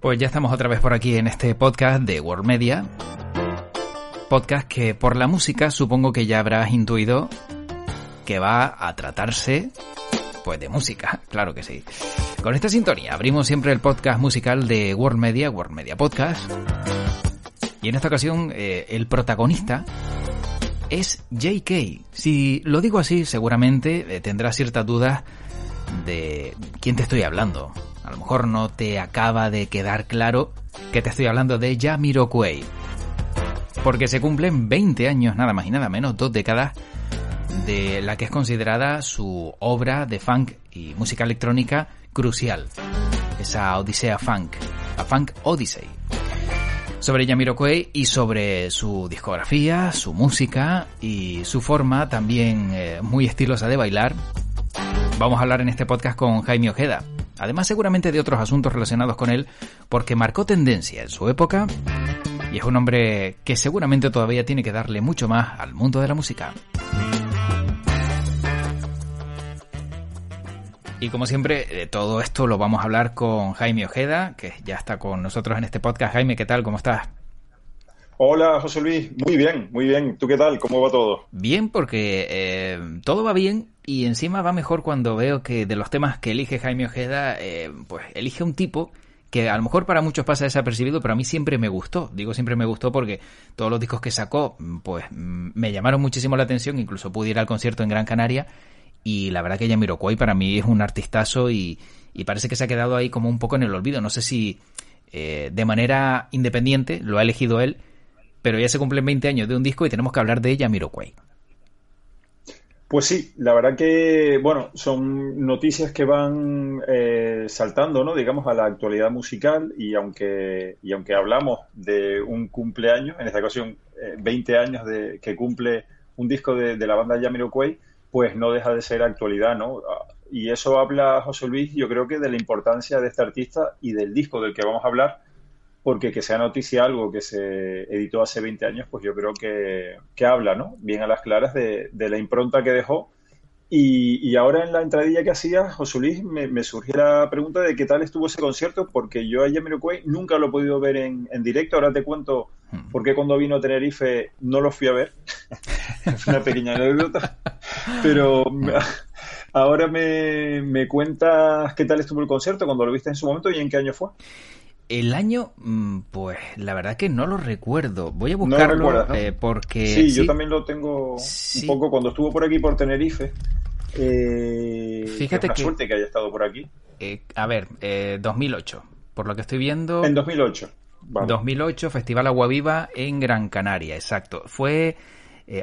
Pues ya estamos otra vez por aquí en este podcast de World Media. Podcast que por la música supongo que ya habrás intuido que va a tratarse pues de música, claro que sí. Con esta sintonía abrimos siempre el podcast musical de World Media, World Media Podcast. Y en esta ocasión eh, el protagonista es JK. Si lo digo así, seguramente eh, tendrás ciertas dudas de quién te estoy hablando. A lo mejor no te acaba de quedar claro que te estoy hablando de Jamiroquai. Porque se cumplen 20 años, nada más y nada menos, dos décadas, de la que es considerada su obra de funk y música electrónica crucial. Esa Odisea Funk, la Funk Odyssey. Sobre Jamiroquai y sobre su discografía, su música y su forma también eh, muy estilosa de bailar, vamos a hablar en este podcast con Jaime Ojeda. Además seguramente de otros asuntos relacionados con él, porque marcó tendencia en su época y es un hombre que seguramente todavía tiene que darle mucho más al mundo de la música. Y como siempre, de todo esto lo vamos a hablar con Jaime Ojeda, que ya está con nosotros en este podcast. Jaime, ¿qué tal? ¿Cómo estás? Hola, José Luis. Muy bien, muy bien. ¿Tú qué tal? ¿Cómo va todo? Bien, porque eh, todo va bien y encima va mejor cuando veo que de los temas que elige Jaime Ojeda, eh, pues elige un tipo que a lo mejor para muchos pasa desapercibido, pero a mí siempre me gustó. Digo siempre me gustó porque todos los discos que sacó, pues me llamaron muchísimo la atención, incluso pude ir al concierto en Gran Canaria y la verdad que Jamiroquai para mí es un artistazo y, parece que se ha quedado ahí como un poco en el olvido. No sé si eh, de manera independiente lo ha elegido él, pero ya se cumplen 20 años de un disco y tenemos que hablar de Jamiroquai. Pues sí, la verdad que, bueno, son noticias que van eh, saltando, ¿no? Digamos, a la actualidad musical y aunque, y aunque hablamos de un cumpleaños, en esta ocasión 20 eh, años de que cumple un disco de, de la banda Jamiroquai, pues no deja de ser actualidad, ¿no? Y eso habla José Luis, yo creo que de la importancia de este artista y del disco del que vamos a hablar, porque que sea noticia algo que se editó hace 20 años, pues yo creo que, que habla, ¿no? Bien a las claras de, de la impronta que dejó. Y, y, ahora en la entradilla que hacía, José Luis, me, me surgió la pregunta de qué tal estuvo ese concierto, porque yo a Jamiroquai nunca lo he podido ver en, en directo. Ahora te cuento hmm. por qué cuando vino a Tenerife no lo fui a ver. una pequeña anécdota. Pero ahora me, me cuentas qué tal estuvo el concierto, cuando lo viste en su momento y en qué año fue. El año, mm, pues la verdad que no lo recuerdo. Voy a buscarlo no ¿no? eh, porque... Sí, sí, yo también lo tengo sí. un poco cuando estuvo por aquí por Tenerife. Eh, Fíjate una que... suerte que haya estado por aquí. Eh, a ver, 2008, por lo que estoy viendo... En 2008. Vale. 2008, Festival Agua Viva en Gran Canaria, exacto. Fue...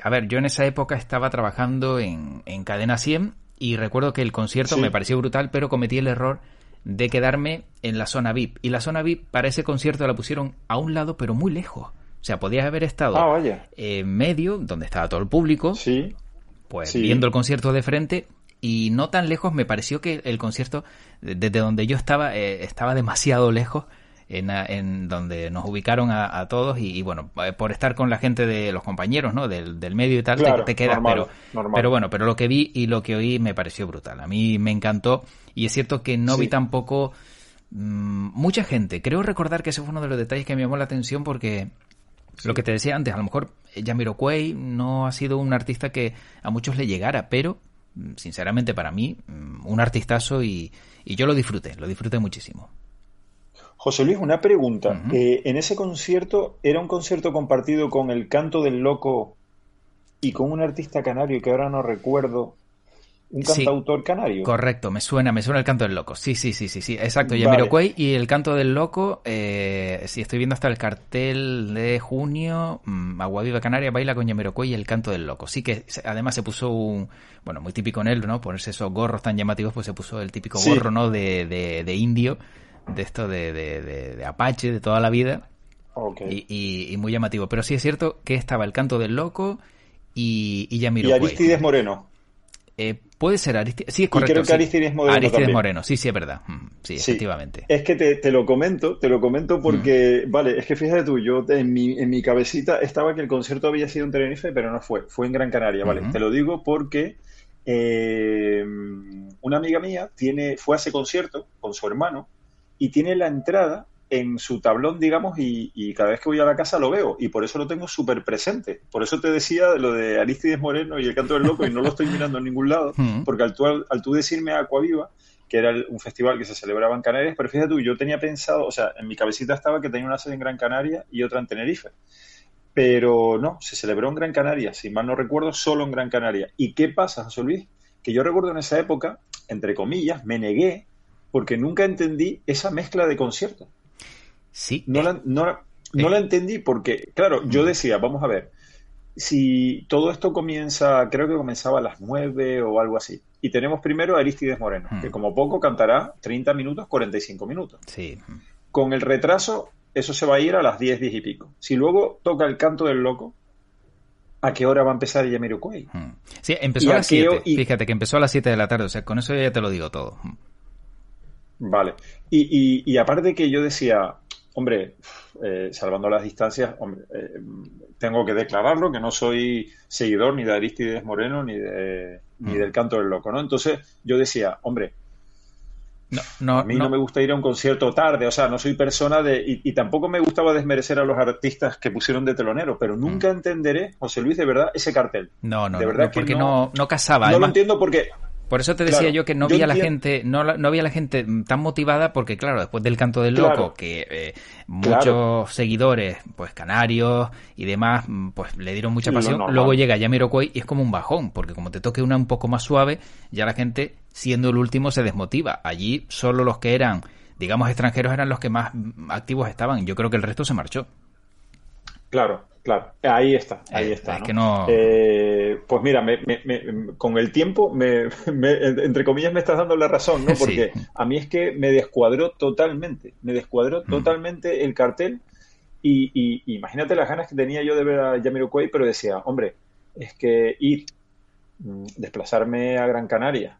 a ver, yo en esa época estaba trabajando en, en Cadena 100 y recuerdo que el concierto sí. me pareció brutal, pero cometí el error de quedarme en la zona VIP. Y la zona VIP para ese concierto la pusieron a un lado, pero muy lejos. O sea, podías haber estado ah, vaya. en medio, donde estaba todo el público, sí. pues sí. viendo el concierto de frente. Y no tan lejos, me pareció que el concierto, desde donde yo estaba, eh, estaba demasiado lejos. En, en, donde nos ubicaron a, a todos y, y, bueno, eh, por estar con la gente de los compañeros, ¿no? Del, del medio y tal, claro, te, te, quedas, normal, pero, normal. pero bueno, pero lo que vi y lo que oí me pareció brutal. A mí me encantó y es cierto que no sí. vi tampoco mmm, mucha gente. Creo recordar que ese fue uno de los detalles que me llamó la atención porque sí. lo que te decía antes, a lo mejor Jamiroquai no ha sido un artista que a muchos le llegara, pero mm, sinceramente para mí mm, un artistazo y, y yo lo disfruté, lo disfruté muchísimo. José Luis, una pregunta. Uh -huh. eh, en ese concierto, ¿era un concierto compartido con el canto del loco y con un artista canario que ahora no recuerdo? Un cantautor sí, canario. Correcto, me suena, me suena el canto del loco. Sí, sí, sí, sí, sí, exacto. Yamiroquai vale. y el canto del loco, eh, si estoy viendo hasta el cartel de junio, mmm, Agua Viva Canaria baila con Yamiroquai y el canto del loco. Sí que además se puso un, bueno, muy típico en él, ¿no? Ponerse esos gorros tan llamativos, pues se puso el típico sí. gorro, ¿no? De, de, de indio de esto de, de, de, de, Apache de toda la vida. Okay. Y, y, y, muy llamativo. Pero sí es cierto que estaba el canto del loco y, y Yamiro Y Aristides Moreno. Eh, puede ser Aristides. Sí, es correcto. Y creo que sí. Aristides Moreno. Aristides también. Moreno, sí, sí, es verdad. Mm, sí, sí. efectivamente. Es que te, te, lo comento, te lo comento porque, mm. vale, es que fíjate tú, yo en mi, en mi cabecita estaba que el concierto había sido en Tenerife, pero no fue, fue en Gran Canaria, ¿vale? Te lo digo porque eh, una amiga mía tiene, fue a ese concierto con su hermano y tiene la entrada en su tablón, digamos, y, cada vez que voy a la casa lo veo, y por eso lo tengo súper presente. Por eso te decía lo de Aristides Moreno y el canto del loco, y no lo estoy mirando en ningún lado, porque al tú, al tú decirme Viva que era un festival que se celebraba en Canarias, pero fíjate tú, yo tenía pensado, o sea, en mi cabecita estaba que tenía una sede en Gran Canaria y otra en Tenerife. Pero no, se celebró en Gran Canaria, si mal no recuerdo, solo en Gran Canaria. ¿Y qué pasa, José Luis? Que yo recuerdo en esa época, entre comillas, me negué porque nunca entendí esa mezcla de conciertos. Sí. No, la, no, no la entendí porque, claro, yo decía, vamos a ver, si todo esto comienza, creo que comenzaba a las 9 o algo así. Y tenemos primero a Aristides Moreno, que como poco cantará 30 minutos, 45 minutos. Sí. Con el retraso, eso se va a ir a las 10, 10 y pico. Si luego toca el canto del loco, ¿a qué hora va a empezar Yamiroquai? Mm. Sí, empezó a las 7. Fíjate que empezó a las 7 de la tarde, o sea, con eso ya te lo digo todo. Vale. Y, y, y aparte que yo decía, hombre, eh, salvando las distancias, eh, tengo que declararlo, que no soy seguidor ni de Aristides Moreno ni, de, ni mm. del Canto del Loco, ¿no? Entonces yo decía, hombre, no, a mí no. me gusta ir a un concierto tarde, o sea, no soy persona de... Y, tampoco me gustaba desmerecer a los artistas que pusieron de telonero, pero nunca mm. entenderé, José Luis, de verdad, ese cartel. No, no, de verdad porque no, no, casaba. No lo entiendo porque por eso te decía yo que no había la gente, no, no, había la gente tan motivada porque claro, después del canto del loco, que eh, muchos seguidores, pues canarios y demás, pues le dieron mucha pasión. Luego llega Yamiroquai y es como un bajón, porque como te toque una un poco más suave, ya la gente, siendo el último, se desmotiva. Allí solo los que eran, digamos, extranjeros eran los que más activos estaban. Yo creo que el resto se marchó. Claro, claro. Ahí está, ahí eh, está. Eh, pues mira, con el tiempo, entre comillas, me estás dando la razón, ¿no? Porque a mí es que me descuadró totalmente, me descuadró mm. totalmente el cartel. Y, imagínate las ganas que tenía yo de ver a Jamiroquai, pero decía, hombre, es que ir, mm, desplazarme a Gran Canaria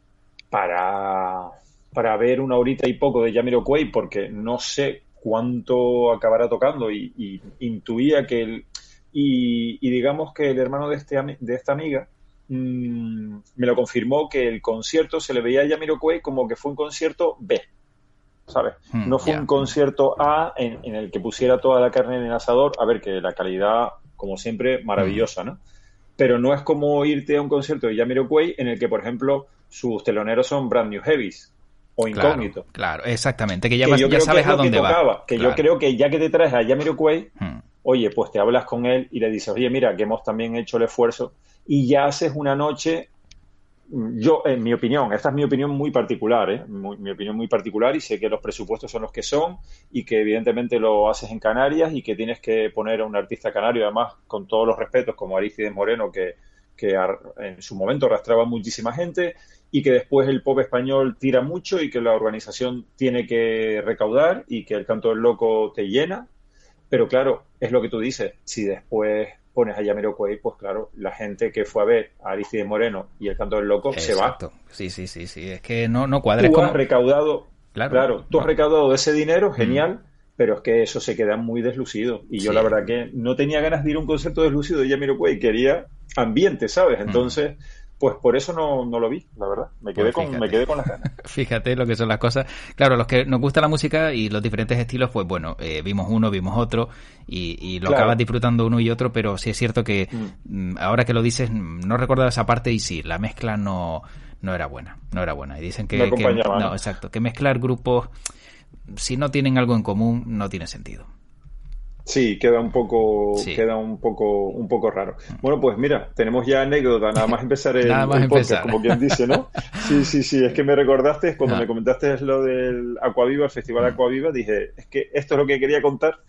para, para ver una horita y poco de Jamiroquai, porque no sé cuánto acabará tocando y, intuía que el, y, digamos que el hermano de, este, de esta amiga mm, me lo confirmó que el concierto se le veía a Yamiroquai como que fue un concierto B, ¿sabes? Hmm, no fue un concierto A en, el que pusiera toda la carne en el asador, a ver que la calidad, como siempre, maravillosa, ¿no? Pero no es como irte a un concierto de Yamiroquai en el que, por ejemplo, sus teloneros son Brand New Heavies, o incógnito. Claro, exactamente, que ya, ya sabes a dónde va. Que yo creo que ya que te traes a Jamiroquai, hmm. oye, pues te hablas con él y le dices, oye, mira, que hemos también hecho el esfuerzo y ya haces una noche, yo, en mi opinión, esta es mi opinión muy particular, ¿eh? mi opinión muy particular y sé que los presupuestos son los que son y que evidentemente lo haces en Canarias y que tienes que poner a un artista canario, además, con todos los respetos, como Aristides Moreno, que, que en su momento arrastraba muchísima gente y que después el pop español tira mucho y que la organización tiene que recaudar y que el canto del loco te llena. Pero claro, es lo que tú dices, si después pones a Yamiroquai, pues claro, la gente que fue a ver a Aristides Moreno y el canto del loco se va. Sí, sí, sí, sí, es que no, no cuadra. Tú has recaudado, claro, tú has recaudado ese dinero, mm. genial, pero es que eso se queda muy deslucido. Y yo la verdad que no tenía ganas de ir a un concierto deslucido de Yamiroquai, quería ambiente, ¿sabes? Mm. Pues por eso no, no lo vi, la verdad. Me quedé, pues con, me quedé con las ganas. Fíjate lo que son las cosas. Claro, los que nos gusta la música y los diferentes estilos, pues bueno, eh, vimos uno, vimos otro y, lo acabas disfrutando uno y otro, pero sí es cierto que mm. Mm, ahora que lo dices, no recordaba esa parte y sí, la mezcla no, no era buena, no era buena. Y dicen que, que no, exacto, que mezclar grupos, si no tienen algo en común, no tiene sentido. Sí, queda un poco, queda un poco, un poco raro. Bueno, pues mira, tenemos ya anécdota, nada más empezar el, podcast, como quien dice, ¿no? Sí, sí, sí, es que me recordaste cuando ah. me comentaste lo del Aquaviva, el Festival mm. Aquaviva, dije, es que esto es lo que quería contar,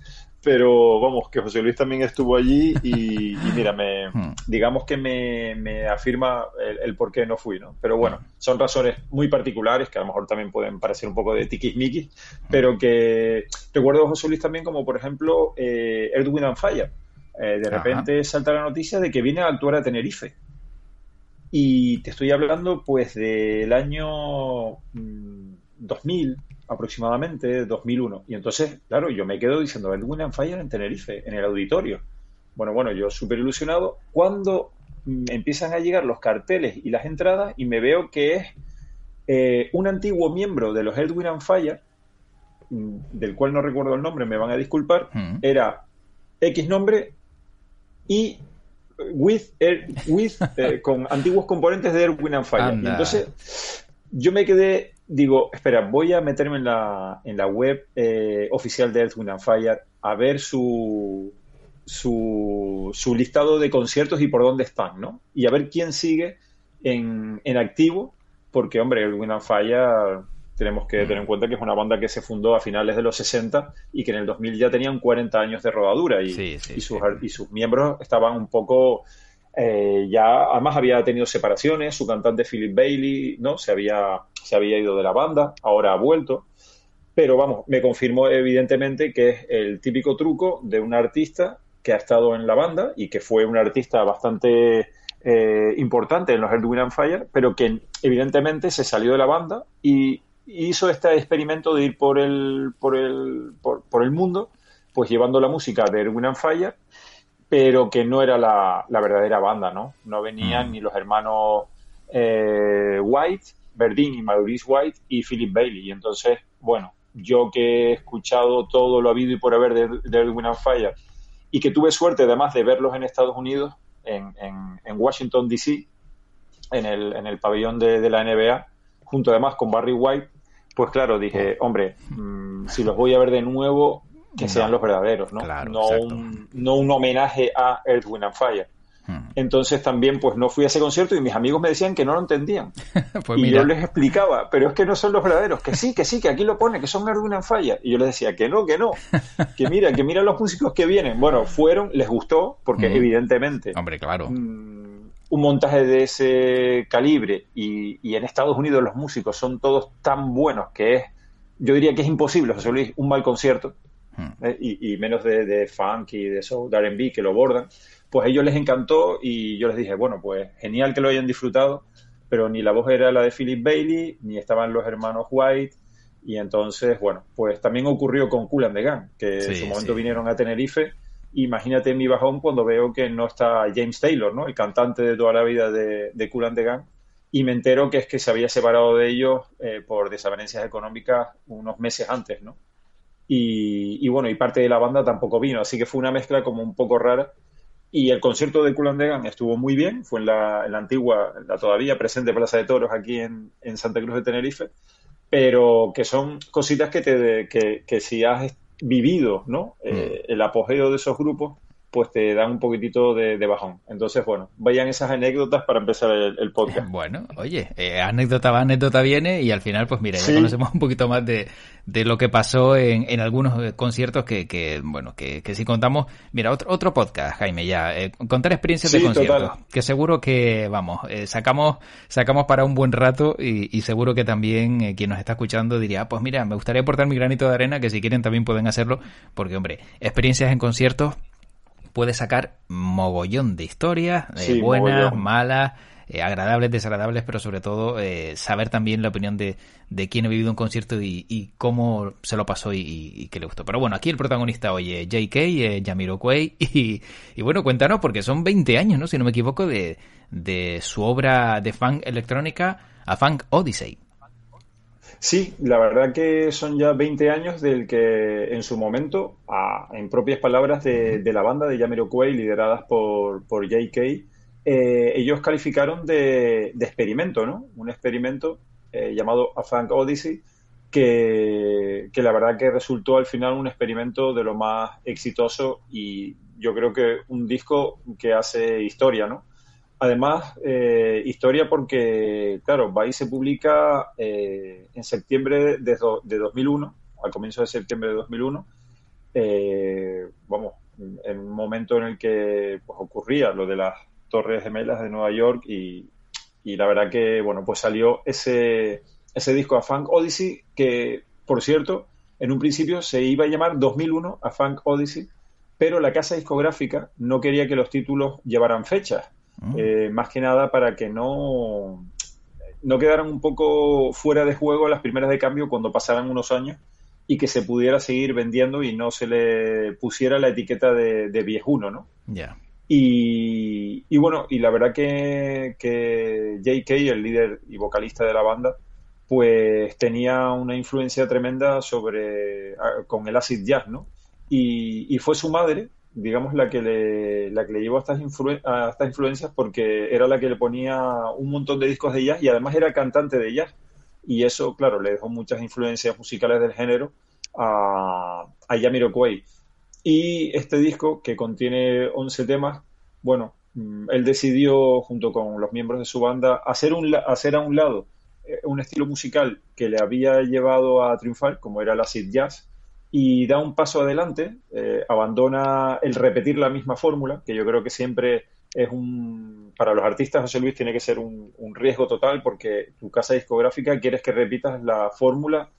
pero vamos, que José Luis también estuvo allí y, mira, me, hmm. digamos que me, afirma el, por qué no fui, ¿no? Pero bueno, hmm. son razones muy particulares que a lo mejor también pueden parecer un poco de tiquismiquis, hmm. pero que recuerdo a José Luis también como, por ejemplo, eh, Edwin and Fire. Eh, de repente salta la noticia de que viene a actuar a Tenerife. Y te estoy hablando pues del año 2000, mm, aproximadamente 2001. Y entonces, claro, yo me quedo diciendo Edwin and Fire en Tenerife, en el auditorio. Bueno, bueno, yo súper ilusionado. Cuando mm, empiezan a llegar los carteles y las entradas y me veo que es eh, un antiguo miembro de los Edwin and Fire mm, del cual no recuerdo el nombre, me van a disculpar, Mm. era X nombre y with, er- with eh, con antiguos componentes de Erwin and Fire. Y entonces yo me quedé, digo, espera, voy a meterme en la, en la web eh, oficial de Earth, Wind and Fire a ver su, su, su listado de conciertos y por dónde están, ¿no? Y a ver quién sigue en, en activo, porque, hombre, Earth, Wind and Fire tenemos que tener en cuenta que es una banda que se fundó a finales de los 60 y que en el 2000 ya tenían 40 años de rodadura y, Sí, sí, y sus, sí. y sus miembros estaban un poco eh, ya además había tenido separaciones, su cantante Philip Bailey, ¿no? Se había, se había ido de la banda, ahora ha vuelto. Pero vamos, me confirmó evidentemente que es el típico truco de un artista que ha estado en la banda y que fue un artista bastante eh, importante en los Earth, Wind and Fire, pero que evidentemente se salió de la banda y hizo este experimento de ir por el, por el, por, por el mundo, pues llevando la música de Earth, Wind and Fire pero que no era la, la verdadera banda, ¿no? No venían Mm. ni los hermanos eh, White, Verdín y Maurice White y Philip Bailey. Y entonces, bueno, yo que he escuchado todo lo habido y por haber de, Wind and Fire y que tuve suerte además de verlos en Estados Unidos, en, en, en Washington, D.C., en el, en el pabellón de, de la NBA, junto además con Barry White, pues claro, dije, hombre, mm, si los voy a ver de nuevo, que sean los verdaderos, ¿no? Claro, no, un, no un homenaje a Earth, Wind and Fire. Mm. Entonces también pues no fui a ese concierto y mis amigos me decían que no lo entendían. Pues y mira, yo les explicaba, pero es que no son los verdaderos, que sí, que sí, que aquí lo pone, que son Earth, Wind and Fire. Y yo les decía que no, que no, que mira, que mira los músicos que vienen. Bueno, fueron, les gustó, porque Ujú. evidentemente hombre, claro. mm, un montaje de ese calibre y, y en Estados Unidos los músicos son todos tan buenos que es, yo diría que es imposible, José Luis, un mal concierto. ¿Eh? y, y menos de, de funk y de soul, de R&B que lo bordan, pues a ellos les encantó y yo les dije, bueno, pues genial que lo hayan disfrutado, pero ni la voz era la de Philip Bailey, ni estaban los hermanos White, y entonces, bueno, pues también ocurrió con Cool and the Gang, que Sí, en su momento sí. vinieron a Tenerife, imagínate mi bajón cuando veo que no está James Taylor, ¿no? El cantante de toda la vida de, de Cool and the Gang, y me entero que es que se había separado de ellos eh, por desavenencias económicas unos meses antes, ¿no? Y, y bueno, y parte de la banda tampoco vino, así que fue una mezcla como un poco rara. Y el concierto de Cool and the Gang estuvo muy bien, fue en la, en la antigua, en la todavía presente Plaza de Toros aquí en, en Santa Cruz de Tenerife, pero que son cositas que, te, que, que si has vivido ¿no? Eh, el apogeo de esos grupos, pues te dan un poquitito de, de bajón. Entonces, bueno, vayan esas anécdotas para empezar el, el podcast. Bueno, oye, eh, anécdota va, anécdota viene y al final, pues mira, ya Sí. conocemos un poquito más de, de lo que pasó en, en algunos eh, conciertos que, que bueno, que, que si contamos, mira, otro, otro podcast, Jaime, ya, eh, contar experiencias de conciertos, total. que seguro que, vamos, eh, sacamos, sacamos para un buen rato y, y seguro que también quien nos está escuchando diría, ah, pues mira, me gustaría aportar mi granito de arena, que si quieren también pueden hacerlo, porque hombre, experiencias en conciertos puede sacar mogollón de historias, eh, buenas, mogollón. malas, eh, agradables, desagradables, pero sobre todo eh, saber también la opinión de, de quién ha vivido un concierto y, y cómo se lo pasó y, y- qué le gustó. Pero bueno, aquí el protagonista hoy es JK, eh, Jamiroquai, y, y bueno, cuéntanos, porque son 20 años, ¿no? Si no me equivoco, de, de su obra de funk electrónica a Funk Odyssey. Sí, la verdad que son ya 20 años del que en su momento, a- en propias palabras de, de la banda de Jamiroquai, lideradas por, por JK, eh, ellos calificaron de, de experimento, ¿no? Un experimento eh, llamado A Funk Odyssey, que, que la verdad que resultó al final un experimento de lo más exitoso y yo creo que un disco que hace historia, ¿no? Además, eh, historia porque, claro, Vice se publica eh, en septiembre de, de 2001, al comienzo de septiembre de 2001, eh, vamos, en un momento en el que pues, ocurría lo de las Torres Gemelas de Nueva York y, y la verdad que, bueno, pues salió ese, ese disco a Funk Odyssey que, por cierto, en un principio se iba a llamar 2001 a Funk Odyssey, pero la casa discográfica no quería que los títulos llevaran fechas. Mm. Eh, más que nada para que no, no quedaran un poco fuera de juego las primeras de cambio cuando pasaran unos años y que se pudiera seguir vendiendo y no se le pusiera la etiqueta de, de viejuno, ¿no? Ya. Y, y bueno, y la verdad que, que JK, el líder y vocalista de la banda, pues tenía una influencia tremenda sobre con el acid jazz, ¿no? Y, fue su madre, digamos, la que le, la que le llevó a estas, a estas influencias porque era la que le ponía un montón de discos de jazz y además era cantante de jazz. Y eso, claro, le dejó muchas influencias musicales del género a, a Jamiroquai. Y este disco, que contiene 11 temas, bueno, mm, él decidió, junto con los miembros de su banda, hacer, un, hacer a un lado eh, un estilo musical que le había llevado a triunfar, como era el acid jazz, y da un paso adelante, eh, abandona el repetir la misma fórmula, que yo creo que siempre es un, para los artistas, José Luis, tiene que ser un, riesgo total porque tu casa discográfica quieres que repitas la fórmula.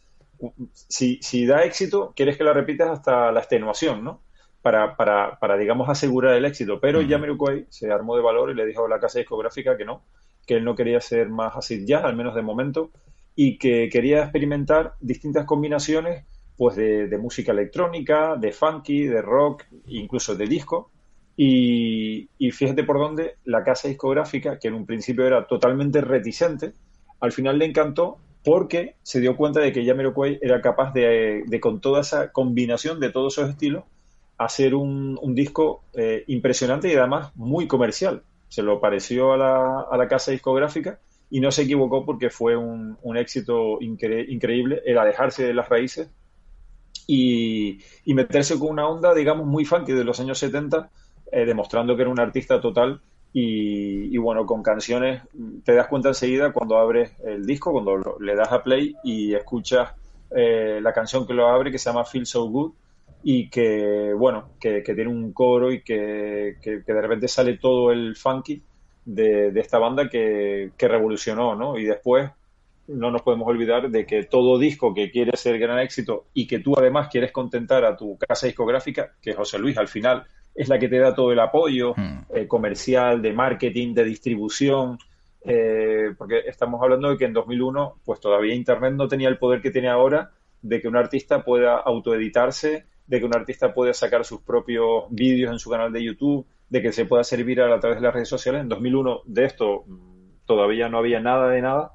Si, si da éxito, quieres que la repitas hasta la extenuación, ¿no? Para, para, para digamos, asegurar el éxito. Pero uh se armó de valor y le dijo a la casa discográfica que no, que él no quería ser más así ya, al menos de momento, y que quería experimentar distintas combinaciones pues de, música electrónica, de funky, de rock, incluso de disco. Y, fíjate por dónde la casa discográfica, que en un principio era totalmente reticente, al final le encantó porque se dio cuenta de que Jamiroquai era capaz de, con toda esa combinación de todos esos estilos, hacer un, disco eh, impresionante y además muy comercial se lo pareció a la, a la casa discográfica y no se equivocó porque fue un, éxito increíble el alejarse de las raíces y, meterse con una onda, digamos, muy funky de los años 70, eh, demostrando que era un artista total y, bueno, con canciones te das cuenta enseguida cuando abres el disco, cuando le das a play y escuchas eh, la canción que lo abre que se llama Feel So Good y que, bueno, que, tiene un coro y que, de repente sale todo el funky de, esta banda que, revolucionó, ¿no? Y después no nos podemos olvidar de que todo disco que quiere ser gran éxito y que tú además quieres contentar a tu casa discográfica, que José Luis al final es la que te da todo el apoyo hmm. eh, comercial, de marketing, de distribución, eh, porque estamos hablando de que en 2001 pues todavía Internet no tenía el poder que tiene ahora de que un artista pueda autoeditarse de que un artista puede sacar sus propios vídeos en su canal de YouTube, de que se pueda servir a, través de las redes sociales. En 2001 de esto mm, todavía no había nada de nada.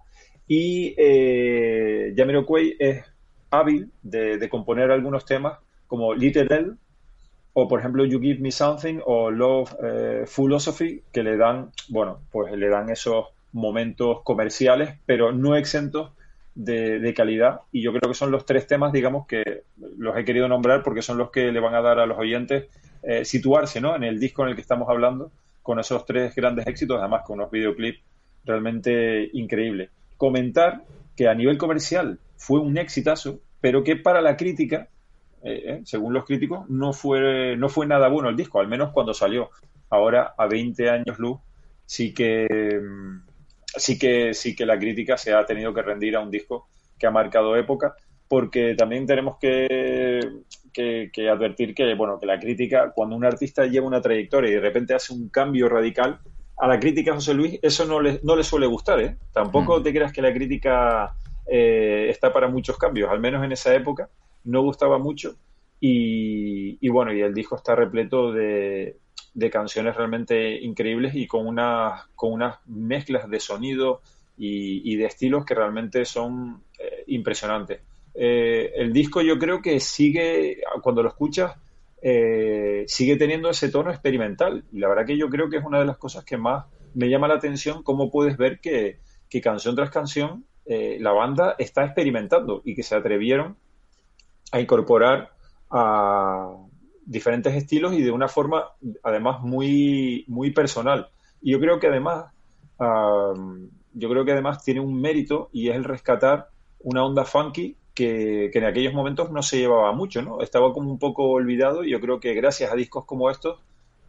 Y eh, Jamiroquai es hábil de, componer algunos temas como Little o por ejemplo You Give Me Something o Love eh, Philosophy que le dan, bueno, pues le dan esos momentos comerciales, pero no exentos de, calidad y yo creo que son los tres temas, digamos, que los he querido nombrar porque son los que le van a dar a los oyentes eh, situarse ¿no? en el disco en el que estamos hablando con esos tres grandes éxitos, además con unos videoclips realmente increíbles. Comentar que a nivel comercial fue un exitazo, pero que para la crítica, eh, eh, según los críticos, no fue, no fue nada bueno el disco, al menos cuando salió. Ahora, a 20 años luz, sí que mm, sí que, sí que la crítica se ha tenido que rendir a un disco que ha marcado época, porque también tenemos que, que, advertir que, bueno, que la crítica, cuando un artista lleva una trayectoria y de repente hace un cambio radical, a la crítica, José Luis, eso no le, no le suele gustar, ¿eh? Tampoco mm. te creas que la crítica eh, está para muchos cambios, al menos en esa época no gustaba mucho y, y bueno, y el disco está repleto de, de canciones realmente increíbles y con, una, con unas mezclas de sonido y, de estilos que realmente son eh, impresionantes. Eh, el disco yo creo que sigue, cuando lo escuchas, eh, sigue teniendo ese tono experimental. Y la verdad que yo creo que es una de las cosas que más me llama la atención, cómo puedes ver que, que canción tras canción la banda está experimentando y que se atrevieron a incorporar a, diferentes estilos y de una forma además muy, muy personal. Y yo creo que además, yo creo que además tiene un mérito y es el rescatar una onda funky que, en aquellos momentos no se llevaba mucho, ¿no? Estaba como un poco olvidado y yo creo que gracias a discos como estos,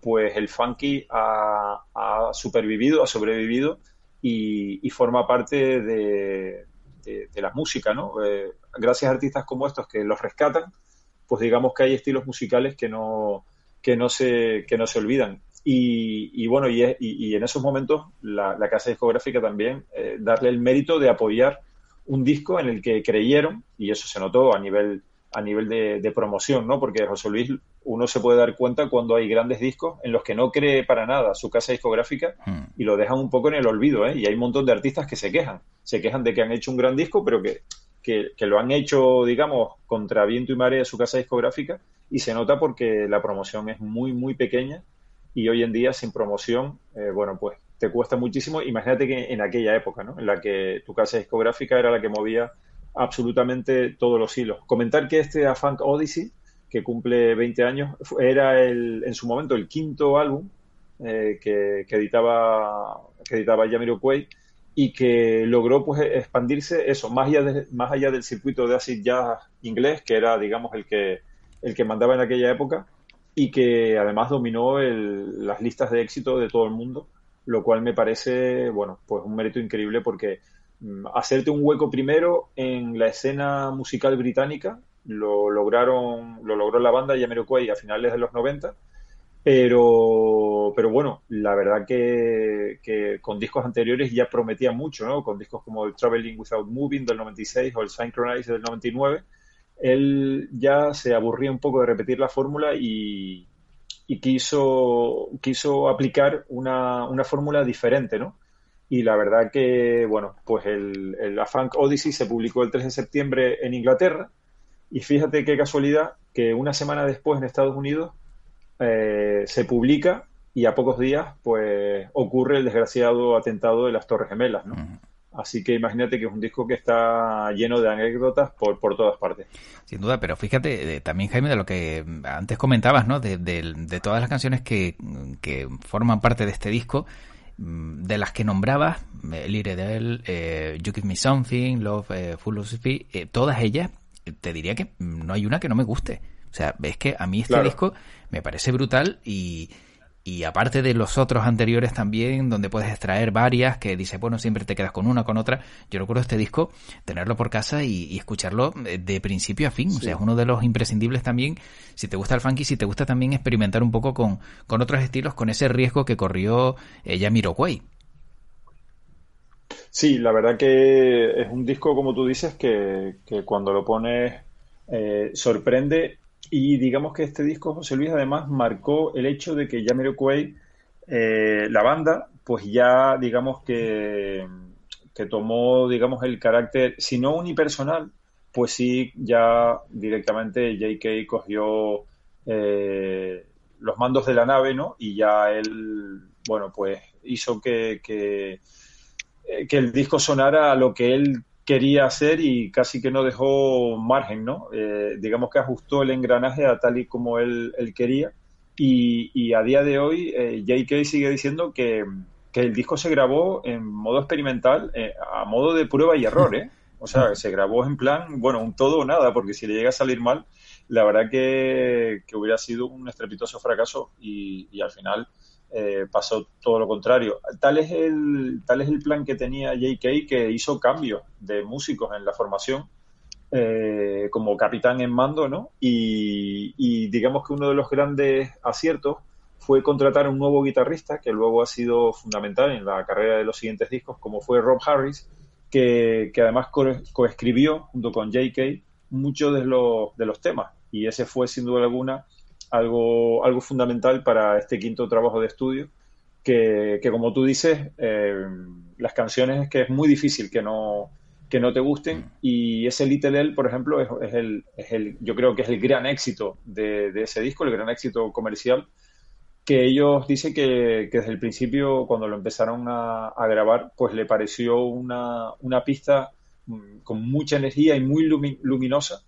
pues el funky ha, supervivido, ha sobrevivido y, forma parte de, de, la música, ¿no? Eh, gracias a artistas como estos que los rescatan, pues digamos que hay estilos musicales que no, que no, se, que no se olvidan. Y, bueno, y, y, en esos momentos la, casa discográfica también eh, darle el mérito de apoyar un disco en el que creyeron, y eso se notó a nivel, a nivel de, promoción, ¿no? Porque José Luis, uno se puede dar cuenta cuando hay grandes discos en los que no cree para nada su casa discográfica hmm. y lo dejan un poco en el olvido, ¿eh? Y hay un montón de artistas que se quejan, se quejan de que han hecho un gran disco, pero que, que, lo han hecho, digamos, contra viento y marea su casa discográfica y se nota porque la promoción es muy, muy pequeña y hoy en día sin promoción, eh, bueno, pues te cuesta muchísimo. Imagínate que en aquella época, ¿no? En la que tu casa discográfica era la que movía absolutamente todos los hilos. Comentar que este A Funk Odyssey, que cumple 20 años, era el, en su momento el quinto álbum eh, que, editaba que editaba Jamiroquai y que logró pues expandirse eso más allá más allá del circuito de acid jazz inglés que era digamos el que el que mandaba en aquella época y que además dominó las listas de éxito de todo el mundo lo cual me parece bueno pues un mérito increíble porque Mm, hacerte un hueco primero en la escena musical británica. Lo lograron, lo logró la banda Jamiroquai a finales de los 90. Pero, pero bueno, la verdad que, con discos anteriores ya prometía mucho, ¿no? Con discos como el Traveling Without Moving del 96 o el Synchronize del 99, él ya se aburría un poco de repetir la fórmula y, quiso, quiso aplicar una, una fórmula diferente, ¿no? Y la verdad que, bueno, pues el, el Funk Odyssey se publicó el 3 de septiembre en Inglaterra. Y fíjate qué casualidad que una semana después en Estados Unidos eh, se publica y a pocos días pues ocurre el desgraciado atentado de las Torres Gemelas, ¿no? Así que imagínate que es un disco que está lleno de anécdotas por, por todas partes. Sin duda, pero fíjate eh, también, Jaime, de lo que antes comentabas, ¿no? De, de todas las canciones que, que, forman parte de este disco, Mm, de las que nombrabas, eh, Lire de eh, You Give Me Something, Love, eh, Full of Speed, eh, todas ellas, te diría que no hay una que no me guste. O sea, ves que a mí este disco me parece brutal y, y aparte de los otros anteriores también, donde puedes extraer varias, que dices, bueno, siempre te quedas con una, con otra. Yo recuerdo este disco, tenerlo por casa y, escucharlo de principio a fin. O sea, es uno de los imprescindibles también, si te gusta el funky, si te gusta también experimentar un poco con, con otros estilos, con ese riesgo que corrió eh, Jamiroquai. Sí, la verdad que es un disco, como tú dices, que, que cuando lo pones eh, sorprende y digamos que este disco, José Luis, además marcó el hecho de que Jamiroquai, eh, la banda, pues ya digamos que, que tomó, digamos, el carácter, si no unipersonal, pues sí, ya directamente J.K. cogió eh, los mandos de la nave, ¿no? Y ya él, bueno, pues hizo que, que, eh, que el disco sonara a lo que él quería hacer y casi que no dejó margen, ¿no? Eh, digamos que ajustó el engranaje a tal y como él, quería. Y, a día de hoy, eh, J.K. sigue diciendo que, el disco se grabó en modo experimental, eh, a modo de prueba y error, ¿eh? O sea, se grabó en plan, bueno, un todo o nada, porque si le llega a salir mal, la verdad que, hubiera sido un estrepitoso fracaso y, y al final eh, pasó todo lo contrario. Tal es, el, tal es el plan que tenía J.K. que hizo cambios de músicos en la formación eh, como capitán en mando, ¿no? Y, digamos que uno de los grandes aciertos fue contratar un nuevo guitarrista que luego ha sido fundamental en la carrera de los siguientes discos, como fue Rob Harris, que, además coescribió junto con J.K. muchos de los, de los temas. Y ese fue, sin duda alguna, algo, algo fundamental para este quinto trabajo de estudio, que, como tú dices, eh, las canciones que es muy difícil que no, que no te gusten mm. y ese Little L, por ejemplo, es, el, es el, yo creo que es el gran éxito de, ese disco, el gran éxito comercial, que ellos dicen que, desde el principio, cuando lo empezaron a, grabar, pues le pareció una, una pista mm, con mucha energía y muy luminosa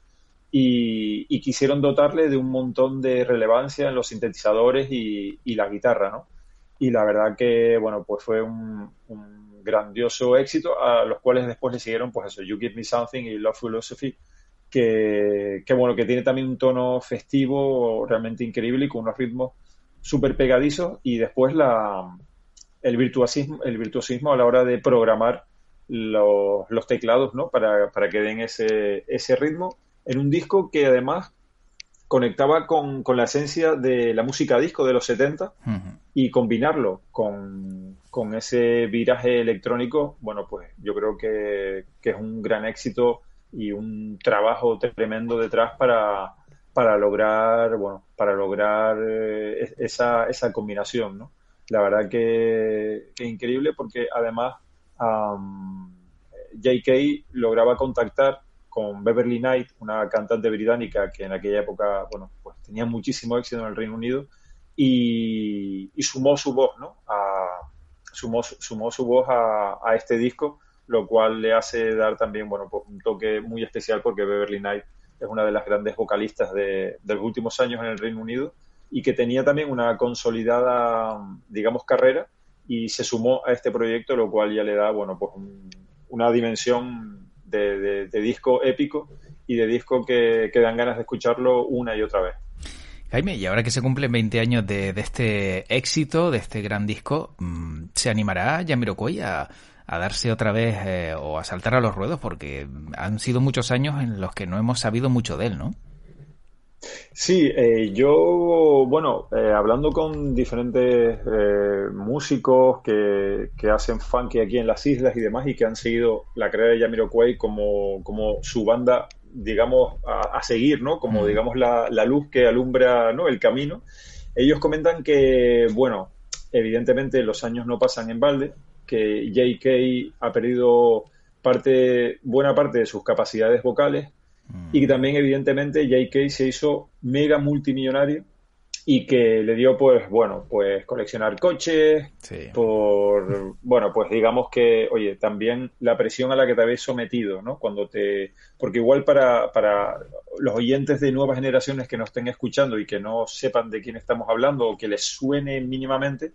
y, quisieron dotarle de un montón de relevancia en los sintetizadores y, la guitarra, ¿no? Y la verdad que, bueno, pues fue un, grandioso éxito, a los cuales después le siguieron, pues eso, You Give Me Something y Love Philosophy, que, bueno, que tiene también un tono festivo realmente increíble y con unos ritmos súper pegadizos y después la, el virtuosismo, a la hora de programar los, teclados, ¿no? Para, que den ese ritmo en un disco que además conectaba con, la esencia de la música disco de los 70 y combinarlo con, ese viraje electrónico, bueno, pues yo creo que, es un gran éxito y un trabajo tremendo detrás para, para lograr, bueno, para lograr eh, esa, esa combinación, ¿no? La verdad que, que increíble porque además JK lograba contactar con Beverly Knight, una cantante británica que en aquella época, bueno, pues tenía muchísimo éxito en el Reino Unido y, sumó su voz, ¿no? sumó, sumó su voz a, a, este disco, lo cual le hace dar también, bueno, pues un toque muy especial porque Beverly Knight es una de las grandes vocalistas de, de los últimos años en el Reino Unido y que tenía también una consolidada, digamos, carrera y se sumó a este proyecto, lo cual ya le da, bueno, pues una dimensión de, disco épico y de disco que, dan ganas de escucharlo una y otra vez. Jaime, y ahora que se cumplen 20 años de, este éxito, de este gran disco, mm, ¿se animará Jamiroquai a, a darse otra vez eh, o a saltar a los ruedos? Porque han sido muchos años en los que no hemos sabido mucho de él, ¿no? Sí, eh, yo, bueno, eh, hablando con diferentes eh, músicos que, que, hacen funky aquí en las islas y demás y que han seguido la carrera de Jamiroquai como, como su banda, digamos, a, seguir, ¿no? Como, mm. digamos, la, la, luz que alumbra, ¿no? El camino. Ellos comentan que, bueno, evidentemente los años no pasan en balde, que JK ha perdido parte, buena parte de sus capacidades vocales, y que también evidentemente JK se hizo mega multimillonario y que le dio pues bueno pues coleccionar coches por bueno pues digamos que oye también la presión a la que te habéis sometido no cuando te porque igual para, para los oyentes de nuevas generaciones que nos estén escuchando y que no sepan de quién estamos hablando o que les suene mínimamente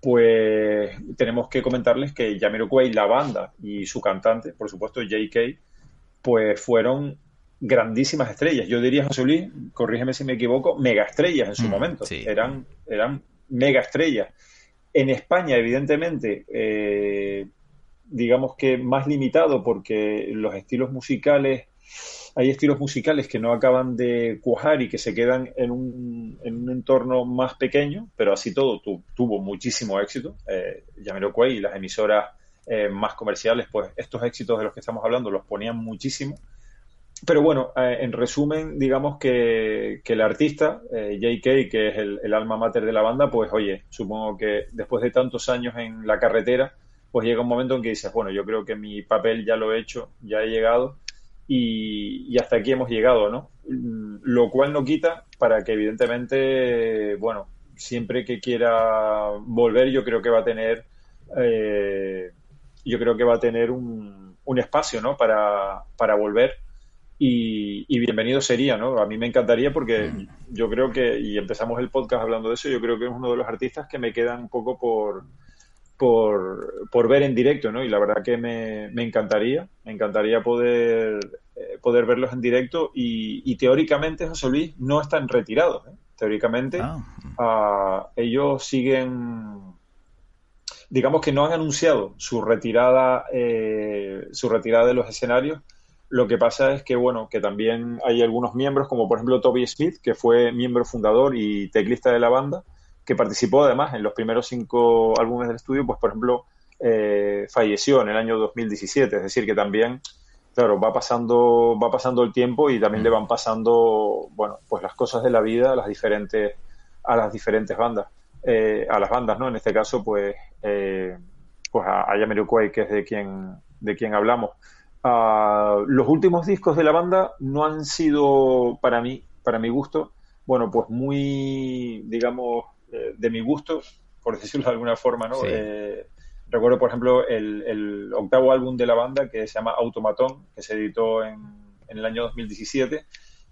pues tenemos que comentarles que Jamiroquai la banda y su cantante por supuesto JK pues fueron grandísimas estrellas. Yo diría, José Luis, corrígeme si me equivoco, mega estrellas en su mm, momento. Eran, eran mega estrellas. En España, evidentemente, eh, digamos que más limitado porque los estilos musicales, hay estilos musicales que no acaban de cuajar y que se quedan en un, en un entorno más pequeño, pero así todo tuvo muchísimo éxito. Eh, Jamiroquai y las emisoras eh, más comerciales, pues estos éxitos de los que estamos hablando los ponían muchísimo pero bueno, eh, en resumen, digamos que, el artista, eh, JK, que es el, alma mater de la banda, pues oye, supongo que después de tantos años en la carretera, pues llega un momento en que dices, bueno, yo creo que mi papel ya lo he hecho, ya he llegado y, hasta aquí hemos llegado, ¿no? Mm, lo cual no quita para que evidentemente, bueno, siempre que quiera volver, yo creo que va a tener, eh, yo creo que va a tener un, un espacio, ¿no? Para, para volver y, bienvenido sería, ¿no? A mí me encantaría porque yo creo que, y empezamos el podcast hablando de eso, yo creo que es uno de los artistas que me quedan un poco por, por, ver en directo, ¿no? Y la verdad que me, me encantaría, me encantaría poder, eh, poder verlos en directo y, teóricamente, José Luis, no están retirados, ¿eh? Teóricamente, ah. Ah, ellos siguen digamos que no han anunciado su retirada eh, su retirada de los escenarios lo que pasa es que, bueno, que también hay algunos miembros, como por ejemplo Toby Smith, que fue miembro fundador y teclista de la banda, que participó además en los primeros cinco álbumes del estudio, pues por ejemplo, eh, falleció en el año 2017. Es decir, que también, claro, va pasando, va pasando el tiempo y también le van pasando, bueno, pues las cosas de la vida a las diferentes, a las diferentes bandas. Eh, a las bandas, ¿no? En este caso, pues, eh, pues a, a Yamiroquai, que es de quien, de quien hablamos. Ah, los últimos discos de la banda no han sido para mí, para mi gusto, bueno, pues muy, digamos, eh, de mi gusto, por decirlo de alguna forma, ¿no? Eh, recuerdo, por ejemplo, el, octavo álbum de la banda que se llama Automatón, que se editó en, el año 2017.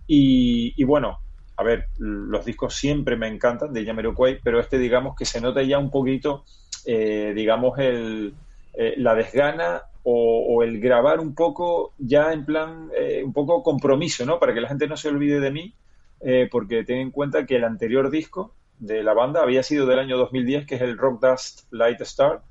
Y, y, bueno, a ver, los discos siempre me encantan de Jamiroquai, pero este, digamos, que se nota ya un poquito, eh, digamos, el, la desgana o, el grabar un poco ya en plan, eh, un poco compromiso, ¿no? Para que la gente no se olvide de mí, eh, porque ten en cuenta que el anterior disco de la banda había sido del año 2010, que es el Rock Dust Light Star,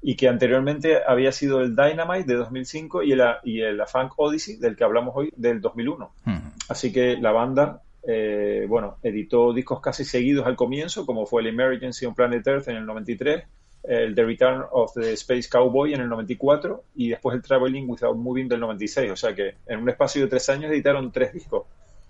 y que anteriormente había sido el Dynamite de 2005 y el, y el Funk Odyssey, del que hablamos hoy, del 2001. Hmm. Así que la banda, eh, bueno, editó discos casi seguidos al comienzo, como fue el Emergency on Planet Earth en el 93, el The Return of the Space Cowboy en el 94 y después el Traveling Without Moving del 96. O sea que en un espacio de tres años editaron tres discos.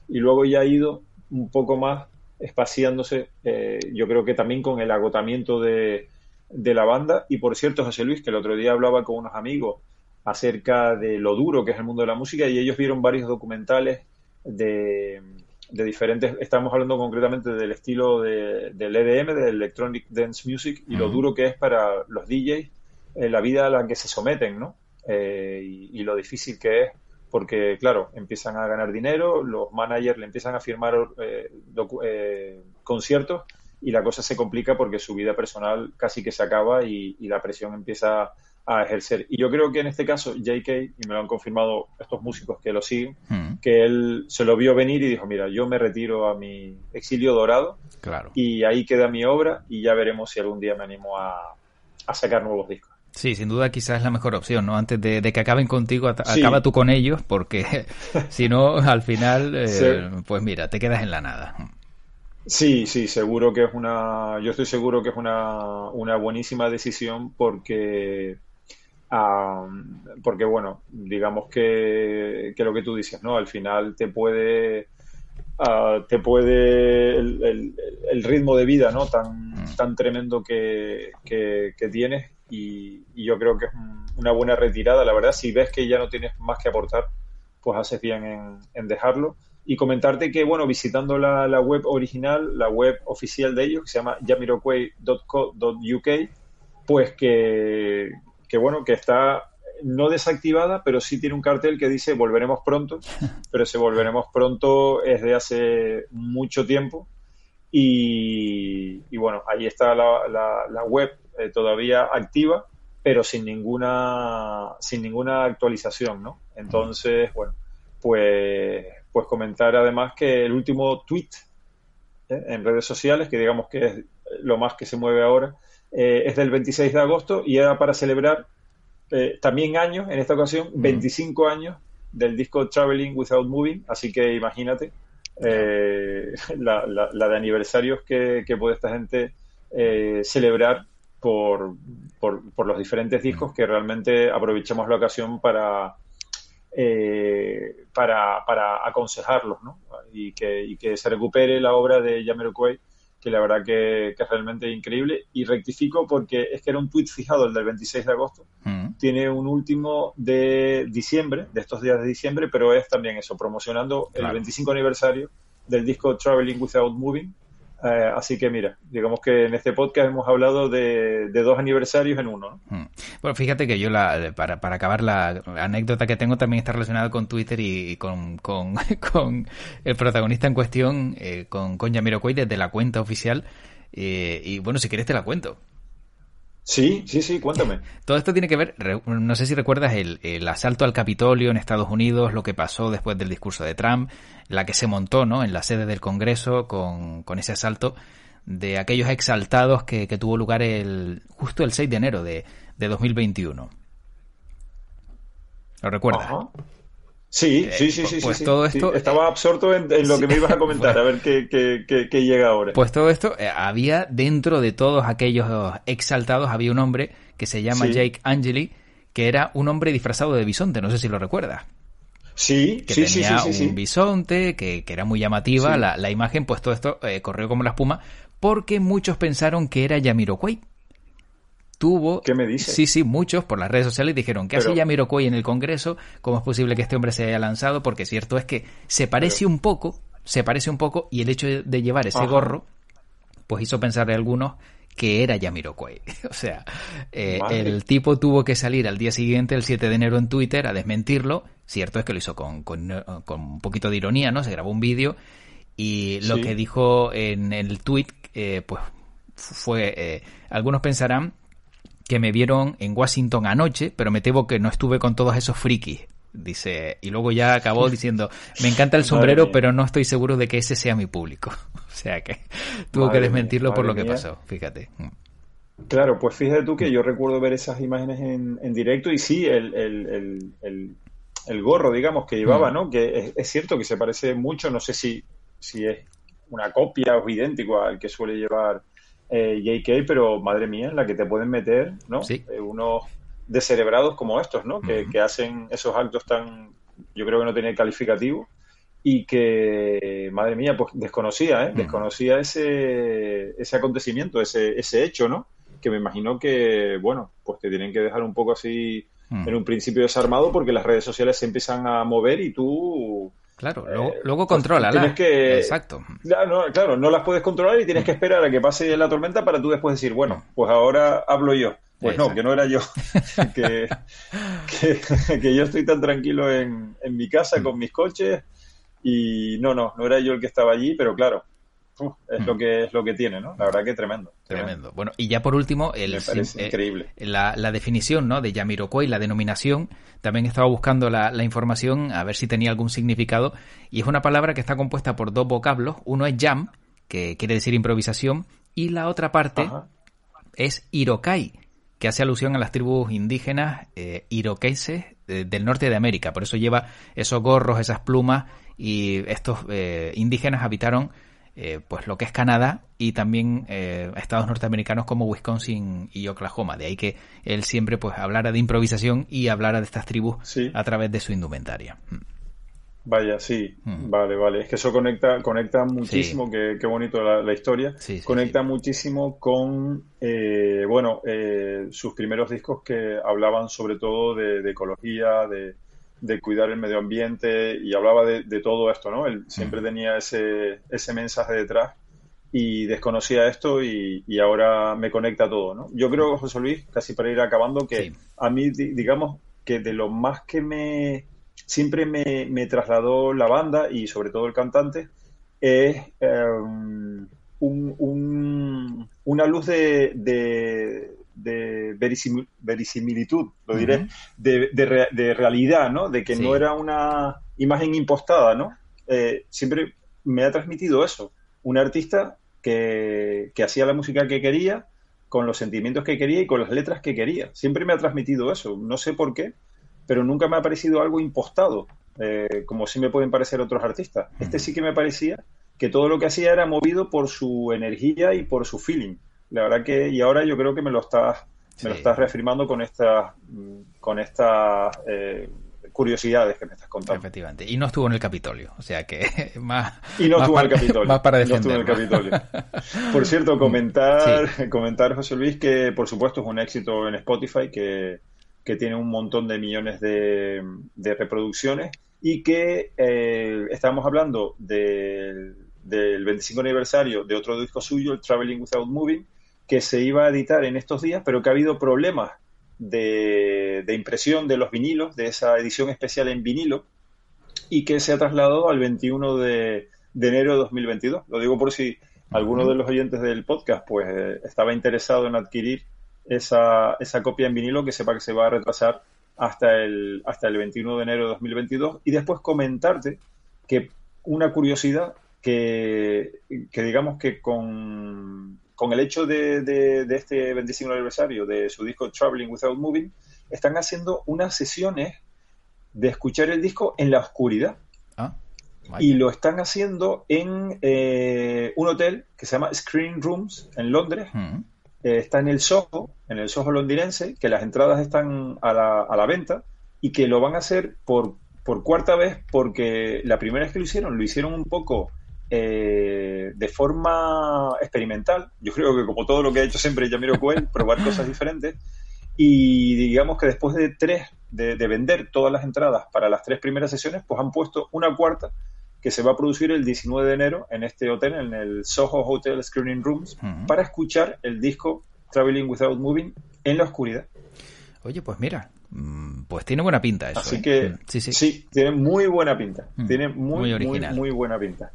Y luego ya ha ido un poco más espaciándose, eh, yo creo que también con el agotamiento de, de la banda. Y por cierto, José Luis, que el otro día hablaba con unos amigos acerca de lo duro que es el mundo de la música y ellos vieron varios documentales de, de diferentes, estamos hablando concretamente del estilo de, del EDM, del Electronic Dance Music, y lo duro que es para los DJs eh, la vida a la que se someten, ¿no? Eh, y, lo difícil que es, porque claro, empiezan a ganar dinero, los managers le empiezan a firmar eh, conciertos y la cosa se complica porque su vida personal casi que se acaba y, y la presión empieza a ejercer. Y yo creo que en este caso, JK, y me lo han confirmado estos músicos que lo siguen, hmm. que él se lo vio venir y dijo, mira, yo me retiro a mi exilio dorado claro. y ahí queda mi obra y ya veremos si algún día me animo a, sacar nuevos discos. Sí, sin duda quizás es la mejor opción, ¿no? Antes de, que acaben contigo, acaba tú con ellos, porque si no, al final, eh, pues mira, te quedas en la nada. Sí, sí, seguro que es una, yo estoy seguro que es una, una buenísima decisión porque porque bueno, digamos que, lo que tú dices, ¿no? Al final te puede te puede el, ritmo de vida, ¿no? Tan, mm. tan tremendo que, tienes y, yo creo que es una buena retirada, la verdad, si ves que ya no tienes más que aportar, pues haces bien en, dejarlo. Y comentarte que, bueno, visitando la, la, web original, la web oficial de ellos, que se llama yamiroquai.co.uk, pues que, que bueno, que está no desactivada, pero sí tiene un cartel que dice volveremos pronto, pero ese volveremos pronto es de hace mucho tiempo y, bueno, ahí está la, la, web eh, todavía activa, pero sin ninguna, sin ninguna actualización, ¿no? Entonces, bueno, pues, pues comentar además que el último tweet ¿eh? en redes sociales, que digamos que es lo más que se mueve ahora, eh, es del 26 de agosto y era para celebrar eh, también años, en esta ocasión, 25 años del disco Traveling Without Moving, así que imagínate eh, la, de aniversarios que, puede esta gente celebrar por, por, los diferentes discos que realmente aprovechamos la ocasión para, para, para aconsejarlos ¿no? y, que, y que se recupere la obra de Jamiroquai que la verdad que, es realmente increíble. Y rectifico porque es que era un tuit fijado, el del 26 de agosto. Mm. Tiene un último de diciembre, de estos días de diciembre, pero es también eso, promocionando el 25 aniversario del disco Traveling Without Moving, eh, así que mira, digamos que en este podcast hemos hablado de, dos aniversarios en uno. Hmm. Bueno, fíjate que yo, la, para, para acabar, la anécdota que tengo también está relacionada con Twitter y, con, con, el protagonista en cuestión, eh, con, con Yamiro desde la cuenta oficial. Eh, y bueno, si quieres te la cuento. Sí, sí, sí, cuéntame. Todo esto tiene que ver, no sé si recuerdas el, el, asalto al Capitolio en Estados Unidos, lo que pasó después del discurso de Trump, la que se montó ¿no? en la sede del Congreso con, con ese asalto de aquellos exaltados que, que, tuvo lugar el, justo el 6 de enero de, de 2021. ¿Lo recuerdas? Sí, sí, sí, sí, pues todo esto estaba absorto en, lo que me ibas a comentar, a ver qué, qué, llega ahora. Pues todo esto eh, había dentro de todos aquellos exaltados había un hombre que se llama Jake Angeli, que era un hombre disfrazado de bisonte, no sé si lo recuerdas. Sí, que sí, tenía un bisonte, que, era muy llamativa la, la, imagen, pues todo esto eh, corrió como la espuma, porque muchos pensaron que era Yamiroquai tuvo... ¿Qué me dice? Sí, sí, muchos por las redes sociales dijeron, ¿qué hace Yamiroquai en el Congreso? ¿Cómo es posible que este hombre se haya lanzado? Porque cierto es que se parece un poco, se parece un poco, y el hecho de llevar ese gorro, pues hizo pensar a algunos que era Yamiroquai. o sea, eh, el tipo tuvo que salir al día siguiente, el 7 de enero, en Twitter a desmentirlo. Cierto es que lo hizo con, con, un poquito de ironía, ¿no? Se grabó un vídeo y lo que dijo en el tweet, eh, pues fue, eh, algunos pensarán que me vieron en Washington anoche, pero me temo que no estuve con todos esos frikis. Dice, y luego ya acabó diciendo, me encanta el sombrero, pero no estoy seguro de que ese sea mi público. o sea que tuvo que desmentirlo por lo que pasó, fíjate. Mm. Claro, pues fíjate tú que yo recuerdo ver esas imágenes en, directo y sí, el, el, gorro, digamos, que llevaba, mm. ¿no? Que es, cierto que se parece mucho, no sé si, si es una copia o idéntico al que suele llevar eh, JK, pero madre mía, en la que te pueden meter, ¿no? Sí. Eh, unos descerebrados como estos, ¿no? que, que hacen esos actos tan, yo creo que no tiene calificativo y que, madre mía, pues desconocía, ¿eh? Desconocía ese, ese acontecimiento, ese, ese hecho, ¿no? Que me imagino que, bueno, pues te tienen que dejar un poco así en un principio desarmado porque las redes sociales se empiezan a mover y tú... Claro, luego, luego controla. Tienes que, Exacto. Claro no, claro, no las puedes controlar y tienes que esperar a que pase la tormenta para tú después decir, bueno, pues ahora hablo yo. Pues no, que no era yo. que, que, que, yo estoy tan tranquilo en, en mi casa con mis coches y no, no, no era yo el que estaba allí, pero claro, uf, es lo que es lo que tiene, ¿no? La verdad que tremendo. Tremendo. tremendo. Bueno, y ya por último, el, Me parece eh, increíble. La, la, definición ¿no? de Yamiroquai, la denominación, también estaba buscando la, la, información a ver si tenía algún significado, y es una palabra que está compuesta por dos vocablos, uno es jam, que quiere decir improvisación, y la otra parte Ajá. es irokai, que hace alusión a las tribus indígenas eh, iroqueses eh, del norte de América. Por eso lleva esos gorros, esas plumas y estos eh, indígenas habitaron eh, pues lo que es Canadá y también eh, estados norteamericanos como Wisconsin y Oklahoma. De ahí que él siempre pues hablara de improvisación y hablara de estas tribus sí. a través de su indumentaria. Vaya, sí, mm. vale, vale. Es que eso conecta, conecta muchísimo, sí. qué, qué, bonito la, la historia. Sí, conecta muchísimo con, eh, bueno, eh, sus primeros discos que hablaban sobre todo de, de ecología, de, de, cuidar el medio ambiente y hablaba de, de todo esto, ¿no? Él siempre tenía ese, ese mensaje detrás y desconocía esto y, y, ahora me conecta todo, ¿no? Yo creo, José Luis, casi para ir acabando, que a mí, digamos, que de lo más que me siempre me, me, trasladó la banda y sobre todo el cantante es eh, un, un, una luz de, de, de verisimil, verisimilitud, lo diré, uh -huh. de, de, de, realidad, ¿no? De que sí. no era una imagen impostada, ¿no? Eh, siempre me ha transmitido eso. Un artista que, que hacía la música que quería, con los sentimientos que quería y con las letras que quería. Siempre me ha transmitido eso. No sé por qué, pero nunca me ha parecido algo impostado, eh, como sí me pueden parecer otros artistas. Este sí que me parecía que todo lo que hacía era movido por su energía y por su feeling. La verdad que, y ahora yo creo que me lo estás, sí. me lo estás reafirmando con estas, con estas eh, curiosidades que me estás contando. Efectivamente. Y no estuvo en el Capitolio, o sea que más. Y no más estuvo para, en el Capitolio. Más para no estuvo en el Capitolio. Por cierto, comentar, sí. comentar, José Luis, que por supuesto es un éxito en Spotify, que que tiene un montón de millones de, de reproducciones y que eh, estamos hablando de, del 25 aniversario de otro disco suyo, el Traveling Without Moving, que se iba a editar en estos días, pero que ha habido problemas de, impresión de los vinilos, de esa edición especial en vinilo, y que se ha trasladado al 21 de, de enero de 2022. Lo digo por si alguno de los oyentes del podcast pues eh, estaba interesado en adquirir esa, esa copia en vinilo que sepa que se va a retrasar hasta el, hasta el 21 de enero de 2022 y después comentarte que una curiosidad que, que digamos que con, con el hecho de, de, de, este 25 aniversario de su disco Traveling Without Moving están haciendo unas sesiones de escuchar el disco en la oscuridad. Ah, y lo están haciendo en eh, un hotel que se llama Screen Rooms en Londres. Uh -huh eh, está en el Soho, en el Soho londinense, que las entradas están a la, a la venta y que lo van a hacer por, por, cuarta vez porque la primera vez que lo hicieron, lo hicieron un poco eh, de forma experimental. Yo creo que como todo lo que ha hecho siempre Yamiro Coel, probar cosas diferentes. Y digamos que después de tres, de, de vender todas las entradas para las tres primeras sesiones, pues han puesto una cuarta que se va a producir el 19 de enero en este hotel, en el Soho Hotel Screening Rooms, uh -huh. para escuchar el disco Traveling Without Moving en la oscuridad. Oye, pues mira, pues tiene buena pinta eso. Así ¿eh? que sí, sí. sí, tiene muy buena pinta. Mm, tiene muy, muy, muy, muy, buena pinta.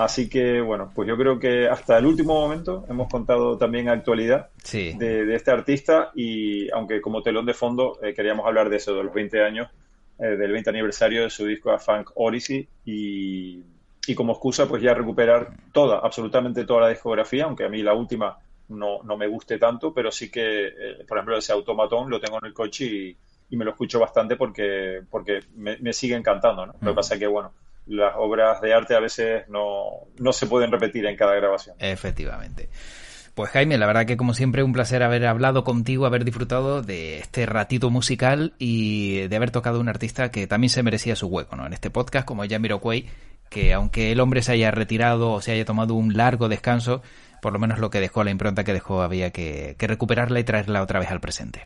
Así que, bueno, pues yo creo que hasta el último momento hemos contado también actualidad sí. de, de, este artista y aunque como telón de fondo eh, queríamos hablar de eso, de los 20 años eh, del 20 aniversario de su disco A Funk Odyssey y, y, como excusa pues ya recuperar toda, absolutamente toda la discografía, aunque a mí la última no, no me guste tanto, pero sí que, eh, por ejemplo, ese automatón lo tengo en el coche y, y me lo escucho bastante porque, porque me, me sigue encantando, ¿no? Lo que pasa es que, bueno, las obras de arte a veces no, no se pueden repetir en cada grabación. Efectivamente. Pues Jaime, la verdad que como siempre un placer haber hablado contigo, haber disfrutado de este ratito musical y de haber tocado un artista que también se merecía su hueco, ¿no? En este podcast como Jamiroquai, que aunque el hombre se haya retirado o se haya tomado un largo descanso, por lo menos lo que dejó, la impronta que dejó, había que, recuperarla y traerla otra vez al presente.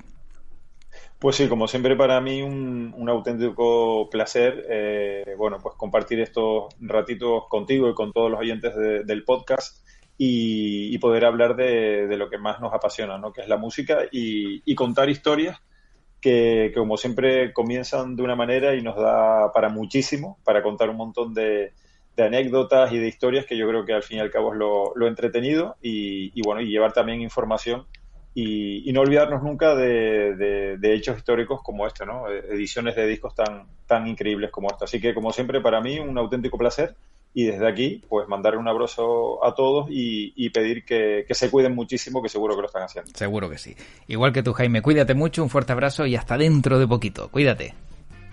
Pues sí, como siempre para mí un, auténtico placer, eh, bueno, pues compartir estos ratitos contigo y con todos los oyentes del podcast y, poder hablar de, lo que más nos apasiona, ¿no? Que es la música y, contar historias que, como siempre comienzan de una manera y nos da para muchísimo, para contar un montón de, anécdotas y de historias que yo creo que al fin y al cabo es lo, entretenido y, bueno, y llevar también información y, no olvidarnos nunca de, hechos históricos como este, ¿no? Ediciones de discos tan, tan increíbles como esta. Así que, como siempre, para mí un auténtico placer y desde aquí, pues mandar un abrazo a todos y, pedir que, se cuiden muchísimo, que seguro que lo están haciendo. Seguro que sí. Igual que tú, Jaime, cuídate mucho, un fuerte abrazo y hasta dentro de poquito. Cuídate.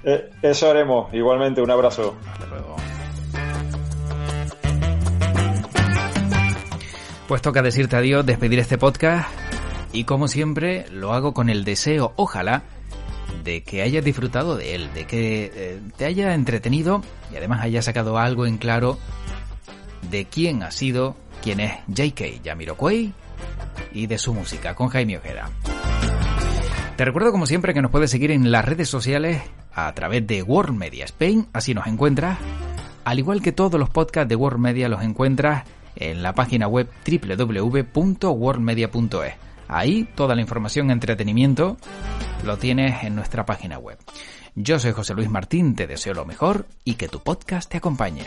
Eh, eso haremos, igualmente, un abrazo. Hasta luego. Pues toca decirte adiós, despedir este podcast y como siempre lo hago con el deseo, ojalá, de que hayas disfrutado de él, de que eh, te haya entretenido y además haya sacado algo en claro de quién ha sido, quién es J.K. Jamiroquai y de su música con Jaime Ojeda. Te recuerdo como siempre que nos puedes seguir en las redes sociales a través de World Media Spain, así nos encuentras, al igual que todos los podcasts de World Media los encuentras en la página web www.worldmedia.es. Ahí toda la información entretenimiento lo tienes en nuestra página web. Yo soy José Luis Martín, te deseo lo mejor y que tu podcast te acompañe.